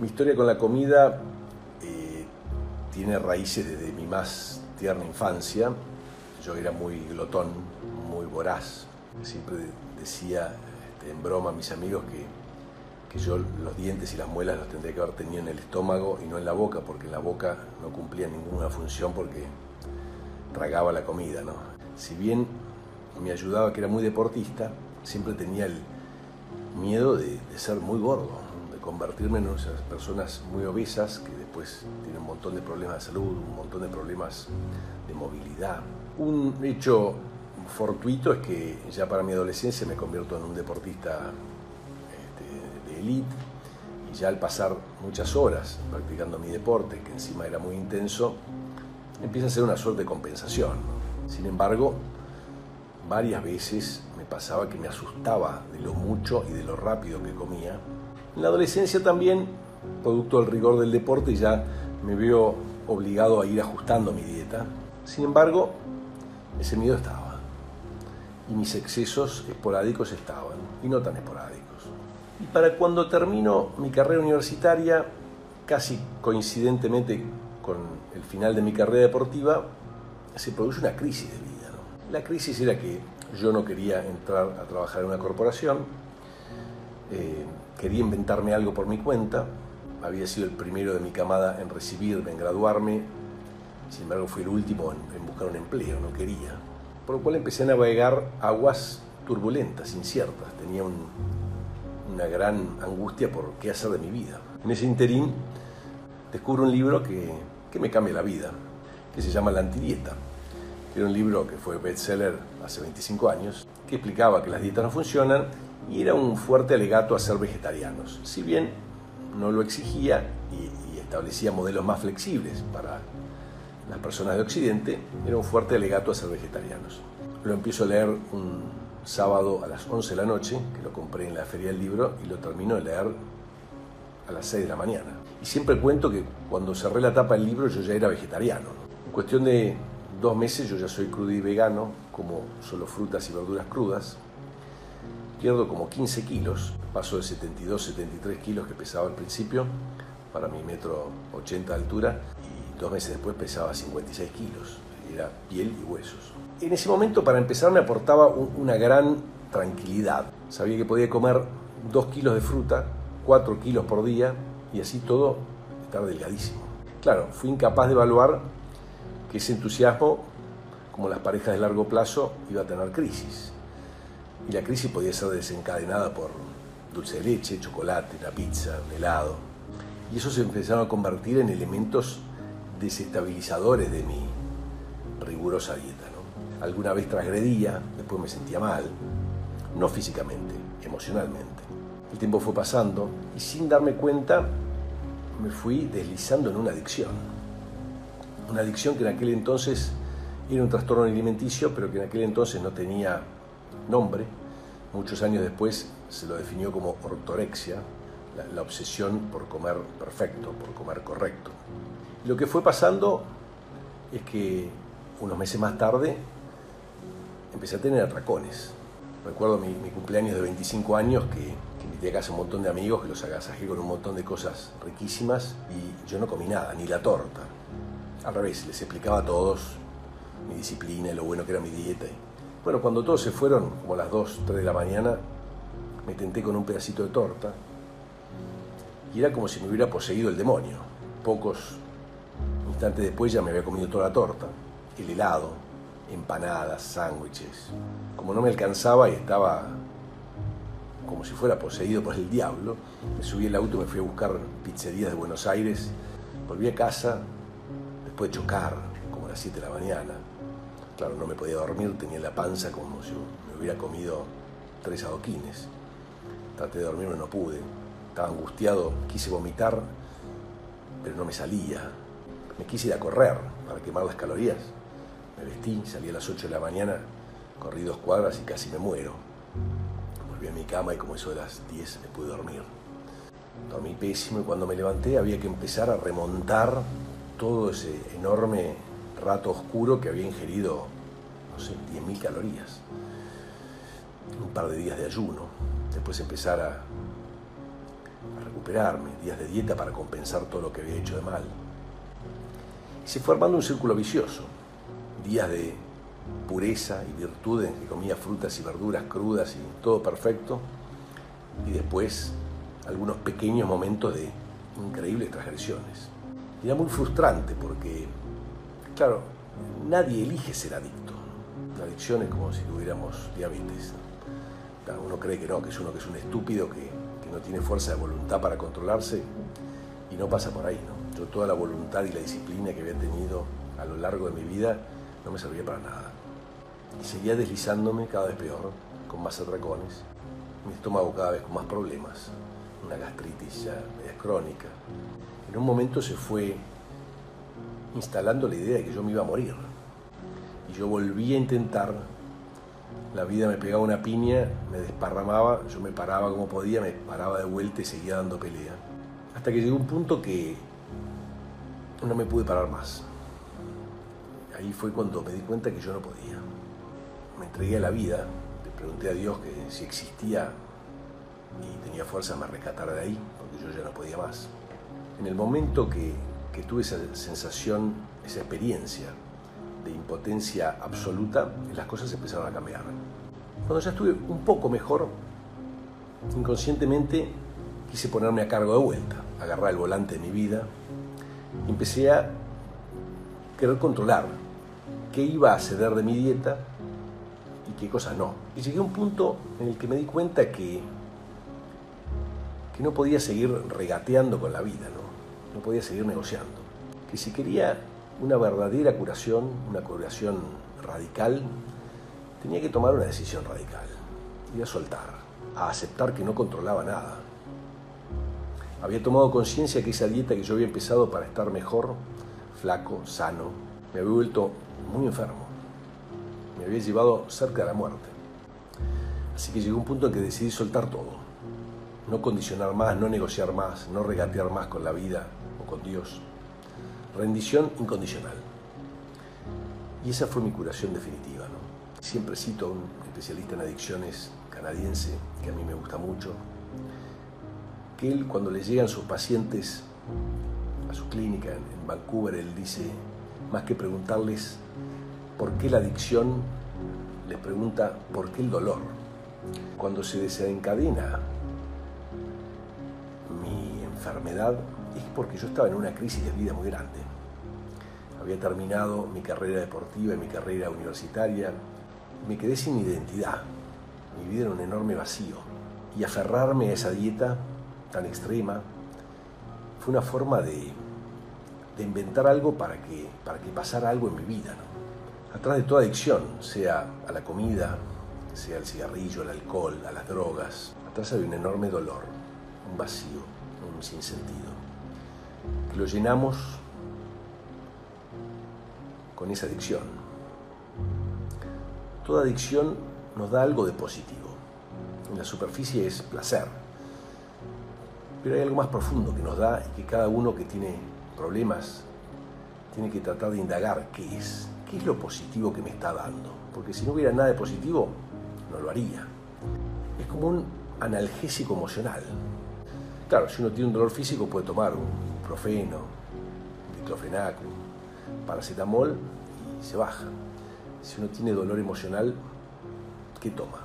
Mi historia con la comida eh, tiene raíces desde mi más tierna infancia. Yo era muy glotón, muy voraz. Siempre decía este, en broma a mis amigos que, que yo los dientes y las muelas los tendría que haber tenido en el estómago y no en la boca, porque en la boca no cumplía ninguna función porque tragaba la comida. ¿no? Si bien me ayudaba que era muy deportista, siempre tenía el miedo de, de ser muy gordo convertirme en esas personas muy obesas que después tienen un montón de problemas de salud, un montón de problemas de movilidad. Un hecho fortuito es que ya para mi adolescencia me convierto en un deportista este, de élite y ya al pasar muchas horas practicando mi deporte, que encima era muy intenso, empieza a ser una suerte de compensación. Sin embargo, varias veces me pasaba que me asustaba de lo mucho y de lo rápido que comía en la adolescencia también, producto del rigor del deporte, ya me veo obligado a ir ajustando mi dieta. Sin embargo, ese miedo estaba. Y mis excesos esporádicos estaban, y no tan esporádicos. Y para cuando termino mi carrera universitaria, casi coincidentemente con el final de mi carrera deportiva, se produce una crisis de vida. La crisis era que yo no quería entrar a trabajar en una corporación, eh, quería inventarme algo por mi cuenta, había sido el primero de mi camada en recibirme, en graduarme, sin embargo fui el último en, buscar un empleo, no quería. Por lo cual empecé a navegar aguas turbulentas, inciertas, tenía una gran angustia por qué hacer de mi vida. En ese interín descubro un libro que, que me cambia la vida, que se llama La Antidieta. Era un libro que fue bestseller hace 25 años, que explicaba que las dietas no funcionan y era un fuerte alegato a ser vegetarianos. Si bien no lo exigía y, establecía modelos más flexibles para las personas de Occidente, era un fuerte alegato a ser vegetarianos. Lo empiezo a leer un sábado a las 11 de la noche, que lo compré en la feria del libro, y lo termino de leer a las 6 de la mañana. Y siempre cuento que cuando cerré la tapa del libro yo ya era vegetariano. En cuestión de dos meses yo ya soy crudo y vegano, como solo frutas y verduras crudas, pierdo como 15 kilos, paso de 72, 73 kilos que pesaba al principio para mi metro 80 de altura y dos meses después pesaba 56 kilos, era piel y huesos. En ese momento para empezar me aportaba una gran tranquilidad, sabía que podía comer 2 kilos de fruta, 4 kilos por día y así todo estar delgadísimo. Claro, fui incapaz de evaluar que ese entusiasmo, como las parejas de largo plazo, iba a tener crisis. Y la crisis podía ser desencadenada por dulce de leche, chocolate, una pizza, un helado. Y eso se empezaron a convertir en elementos desestabilizadores de mi rigurosa dieta. ¿no? Alguna vez transgredía, después me sentía mal, no físicamente, emocionalmente. El tiempo fue pasando y sin darme cuenta me fui deslizando en una adicción. Una adicción que en aquel entonces era un trastorno alimenticio, pero que en aquel entonces no tenía nombre. Muchos años después se lo definió como ortorexia, la, obsesión por comer perfecto, por comer correcto. lo que fue pasando es que unos meses más tarde empecé a tener atracones. Recuerdo mi, cumpleaños de 25 años que, que invité a casa un montón de amigos, que los agasajé con un montón de cosas riquísimas y yo no comí nada, ni la torta. Al revés, les explicaba a todos mi disciplina y lo bueno que era mi dieta. Bueno, cuando todos se fueron, como a las 2, 3 de la mañana, me tenté con un pedacito de torta y era como si me hubiera poseído el demonio. Pocos instantes después ya me había comido toda la torta, el helado, empanadas, sándwiches. Como no me alcanzaba y estaba como si fuera poseído por el diablo, me subí el auto, me fui a buscar pizzerías de Buenos Aires, volví a casa después de chocar, como a las 7 de la mañana Claro, no me podía dormir, tenía la panza como si me hubiera comido tres adoquines. Traté de dormirme, no pude. Estaba angustiado, quise vomitar, pero no me salía. Me quise ir a correr para quemar las calorías. Me vestí, salí a las 8 de la mañana, corrí dos cuadras y casi me muero. Volví a mi cama y como eso de las 10 me pude dormir. Dormí pésimo y cuando me levanté había que empezar a remontar todo ese enorme rato oscuro que había ingerido, no sé, 10.000 calorías. Un par de días de ayuno, después empezar a a recuperarme, días de dieta para compensar todo lo que había hecho de mal. Y se fue armando un círculo vicioso, días de pureza y virtud en que comía frutas y verduras crudas y todo perfecto, y después algunos pequeños momentos de increíbles transgresiones. era muy frustrante porque, claro, nadie elige ser adicto. La adicción es como si tuviéramos diabetes. uno cree que no, que es uno que es un estúpido, que, que, no tiene fuerza de voluntad para controlarse y no pasa por ahí. ¿no? Yo toda la voluntad y la disciplina que había tenido a lo largo de mi vida no me servía para nada. Y seguía deslizándome cada vez peor, con más atracones, mi estómago cada vez con más problemas, una gastritis ya crónica. En un momento se fue instalando la idea de que yo me iba a morir. Y yo volví a intentar, la vida me pegaba una piña, me desparramaba, yo me paraba como podía, me paraba de vuelta y seguía dando pelea. Hasta que llegó un punto que no me pude parar más. Ahí fue cuando me di cuenta que yo no podía. Me entregué a la vida, le pregunté a Dios que si existía y tenía fuerza me rescatara de ahí, porque yo ya no podía más. En el momento que, que tuve esa sensación, esa experiencia de impotencia absoluta, las cosas empezaron a cambiar. Cuando ya estuve un poco mejor, inconscientemente quise ponerme a cargo de vuelta, agarrar el volante de mi vida y empecé a querer controlar qué iba a ceder de mi dieta y qué cosas no. Y llegué a un punto en el que me di cuenta que que no podía seguir regateando con la vida, ¿no? No podía seguir negociando. Que si quería una verdadera curación, una curación radical, tenía que tomar una decisión radical, y a soltar, a aceptar que no controlaba nada. Había tomado conciencia que esa dieta que yo había empezado para estar mejor, flaco, sano, me había vuelto muy enfermo. Me había llevado cerca de la muerte. Así que llegó un punto en que decidí soltar todo no condicionar más, no negociar más, no regatear más con la vida Dios. Rendición incondicional. Y esa fue mi curación definitiva. Siempre cito a un especialista en adicciones canadiense, que a mí me gusta mucho, que él cuando le llegan sus pacientes a su clínica en Vancouver, él dice, más que preguntarles por qué la adicción, les pregunta por qué el dolor. Cuando se desencadena enfermedad es porque yo estaba en una crisis de vida muy grande. Había terminado mi carrera deportiva y mi carrera universitaria. Me quedé sin identidad. Mi vida era un enorme vacío. Y aferrarme a esa dieta tan extrema fue una forma de, de inventar algo para que, para que pasara algo en mi vida. Atrás de toda adicción, sea a la comida, sea al cigarrillo, al alcohol, a las drogas, atrás hay un enorme dolor, un vacío sin sentido, que lo llenamos con esa adicción. Toda adicción nos da algo de positivo. En la superficie es placer, pero hay algo más profundo que nos da y que cada uno que tiene problemas tiene que tratar de indagar qué es, qué es lo positivo que me está dando. Porque si no hubiera nada de positivo, no lo haría. Es como un analgésico emocional. Claro, si uno tiene un dolor físico puede tomar un profeno, un diclofenac, un paracetamol y se baja. Si uno tiene dolor emocional, ¿qué toma?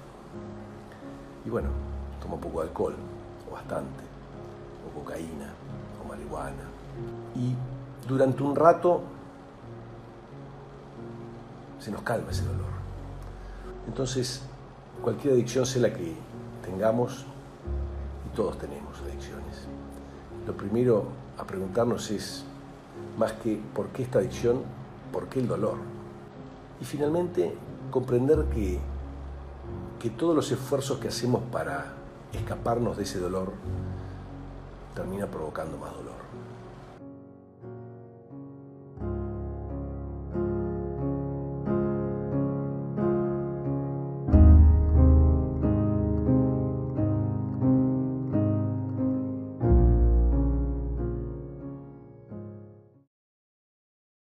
Y bueno, toma poco de alcohol, o bastante, o cocaína, o marihuana. Y durante un rato se nos calma ese dolor. Entonces, cualquier adicción sea la que tengamos, y todos tenemos adicciones. Lo primero a preguntarnos es, más que por qué esta adicción, por qué el dolor. Y finalmente, comprender que, que todos los esfuerzos que hacemos para escaparnos de ese dolor termina provocando más dolor.